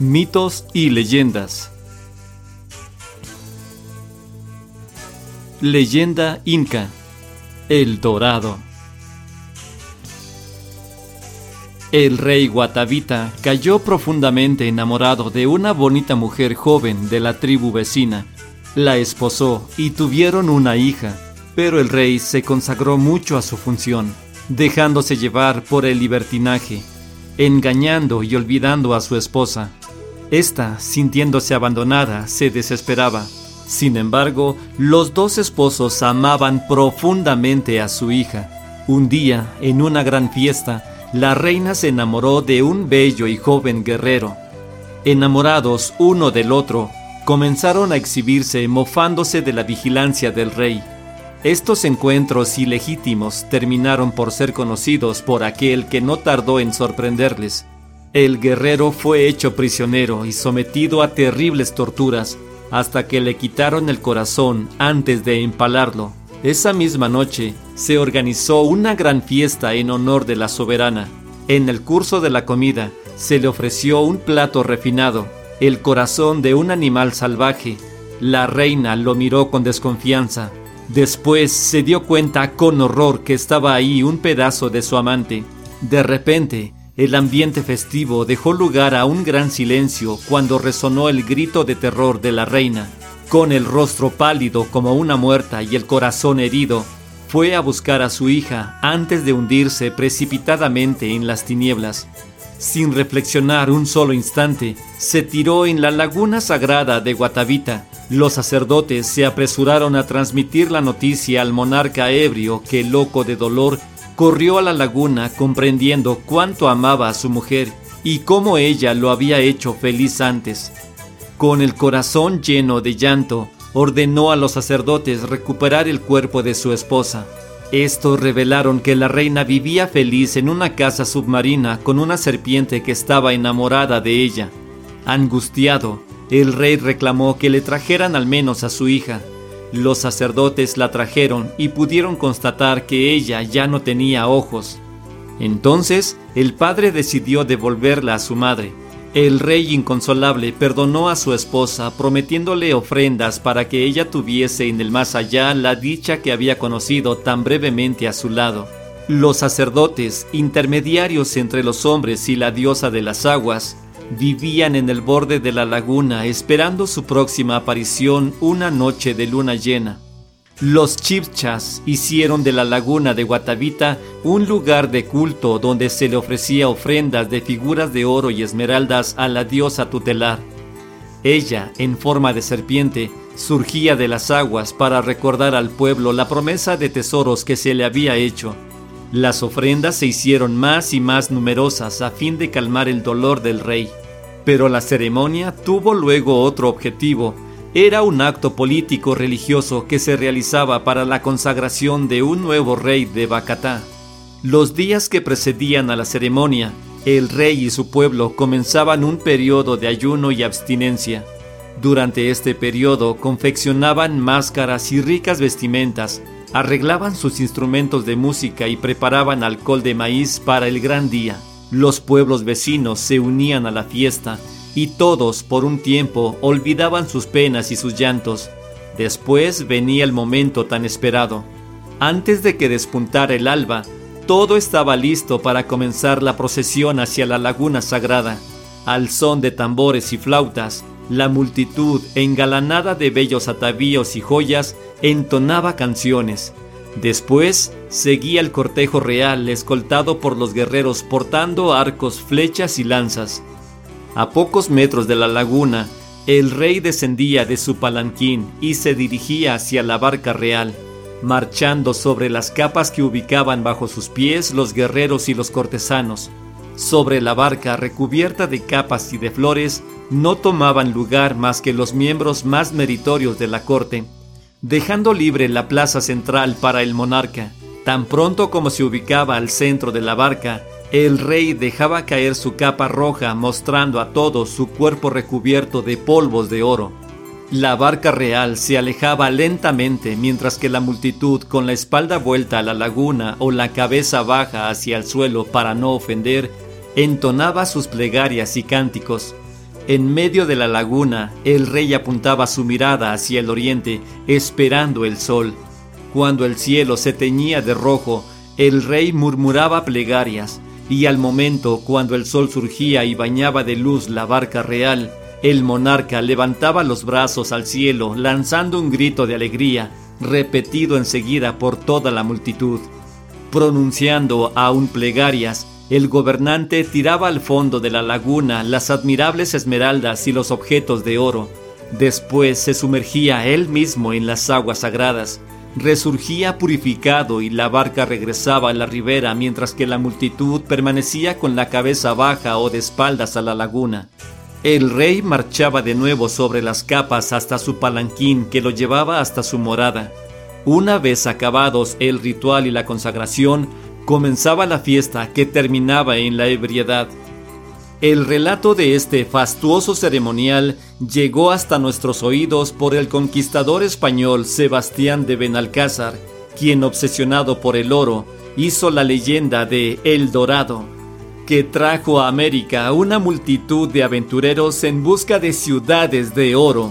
Mitos y leyendas. Leyenda Inca. El Dorado. El rey Guatavita cayó profundamente enamorado de una bonita mujer joven de la tribu vecina. La esposó y tuvieron una hija, pero el rey se consagró mucho a su función, dejándose llevar por el libertinaje, engañando y olvidando a su esposa. Esta, sintiéndose abandonada, se desesperaba. Sin embargo, los dos esposos amaban profundamente a su hija. Un día, en una gran fiesta, la reina se enamoró de un bello y joven guerrero. Enamorados uno del otro, comenzaron a exhibirse mofándose de la vigilancia del rey. Estos encuentros ilegítimos terminaron por ser conocidos por aquel que no tardó en sorprenderles. El guerrero fue hecho prisionero y sometido a terribles torturas hasta que le quitaron el corazón antes de empalarlo. Esa misma noche se organizó una gran fiesta en honor de la soberana. En el curso de la comida se le ofreció un plato refinado, el corazón de un animal salvaje. La reina lo miró con desconfianza. Después se dio cuenta con horror que estaba ahí un pedazo de su amante. De repente, el ambiente festivo dejó lugar a un gran silencio cuando resonó el grito de terror de la reina. Con el rostro pálido como una muerta y el corazón herido, fue a buscar a su hija antes de hundirse precipitadamente en las tinieblas. Sin reflexionar un solo instante, se tiró en la laguna sagrada de Guatavita. Los sacerdotes se apresuraron a transmitir la noticia al monarca ebrio que, loco de dolor, corrió a la laguna comprendiendo cuánto amaba a su mujer y cómo ella lo había hecho feliz antes. Con el corazón lleno de llanto, ordenó a los sacerdotes recuperar el cuerpo de su esposa. Estos revelaron que la reina vivía feliz en una casa submarina con una serpiente que estaba enamorada de ella. Angustiado, el rey reclamó que le trajeran al menos a su hija, los sacerdotes la trajeron y pudieron constatar que ella ya no tenía ojos. Entonces el padre decidió devolverla a su madre. El rey inconsolable perdonó a su esposa prometiéndole ofrendas para que ella tuviese en el más allá la dicha que había conocido tan brevemente a su lado. Los sacerdotes, intermediarios entre los hombres y la diosa de las aguas, vivían en el borde de la laguna esperando su próxima aparición una noche de luna llena. Los chipchas hicieron de la laguna de Guatavita un lugar de culto donde se le ofrecía ofrendas de figuras de oro y esmeraldas a la diosa tutelar. Ella, en forma de serpiente, surgía de las aguas para recordar al pueblo la promesa de tesoros que se le había hecho. Las ofrendas se hicieron más y más numerosas a fin de calmar el dolor del rey. Pero la ceremonia tuvo luego otro objetivo. Era un acto político religioso que se realizaba para la consagración de un nuevo rey de Bacatá. Los días que precedían a la ceremonia, el rey y su pueblo comenzaban un periodo de ayuno y abstinencia. Durante este periodo confeccionaban máscaras y ricas vestimentas, arreglaban sus instrumentos de música y preparaban alcohol de maíz para el gran día. Los pueblos vecinos se unían a la fiesta y todos por un tiempo olvidaban sus penas y sus llantos. Después venía el momento tan esperado. Antes de que despuntara el alba, todo estaba listo para comenzar la procesión hacia la laguna sagrada. Al son de tambores y flautas, la multitud, engalanada de bellos atavíos y joyas, entonaba canciones. Después seguía el cortejo real escoltado por los guerreros portando arcos, flechas y lanzas. A pocos metros de la laguna, el rey descendía de su palanquín y se dirigía hacia la barca real, marchando sobre las capas que ubicaban bajo sus pies los guerreros y los cortesanos. Sobre la barca recubierta de capas y de flores no tomaban lugar más que los miembros más meritorios de la corte, dejando libre la plaza central para el monarca. Tan pronto como se ubicaba al centro de la barca, el rey dejaba caer su capa roja mostrando a todos su cuerpo recubierto de polvos de oro. La barca real se alejaba lentamente mientras que la multitud con la espalda vuelta a la laguna o la cabeza baja hacia el suelo para no ofender, entonaba sus plegarias y cánticos. En medio de la laguna, el rey apuntaba su mirada hacia el oriente, esperando el sol. Cuando el cielo se teñía de rojo, el rey murmuraba plegarias, y al momento cuando el sol surgía y bañaba de luz la barca real, el monarca levantaba los brazos al cielo, lanzando un grito de alegría, repetido enseguida por toda la multitud. Pronunciando aún plegarias, el gobernante tiraba al fondo de la laguna las admirables esmeraldas y los objetos de oro. Después se sumergía él mismo en las aguas sagradas, resurgía purificado y la barca regresaba a la ribera mientras que la multitud permanecía con la cabeza baja o de espaldas a la laguna. El rey marchaba de nuevo sobre las capas hasta su palanquín que lo llevaba hasta su morada. Una vez acabados el ritual y la consagración, comenzaba la fiesta que terminaba en la ebriedad. El relato de este fastuoso ceremonial llegó hasta nuestros oídos por el conquistador español Sebastián de Benalcázar, quien obsesionado por el oro hizo la leyenda de El Dorado, que trajo a América una multitud de aventureros en busca de ciudades de oro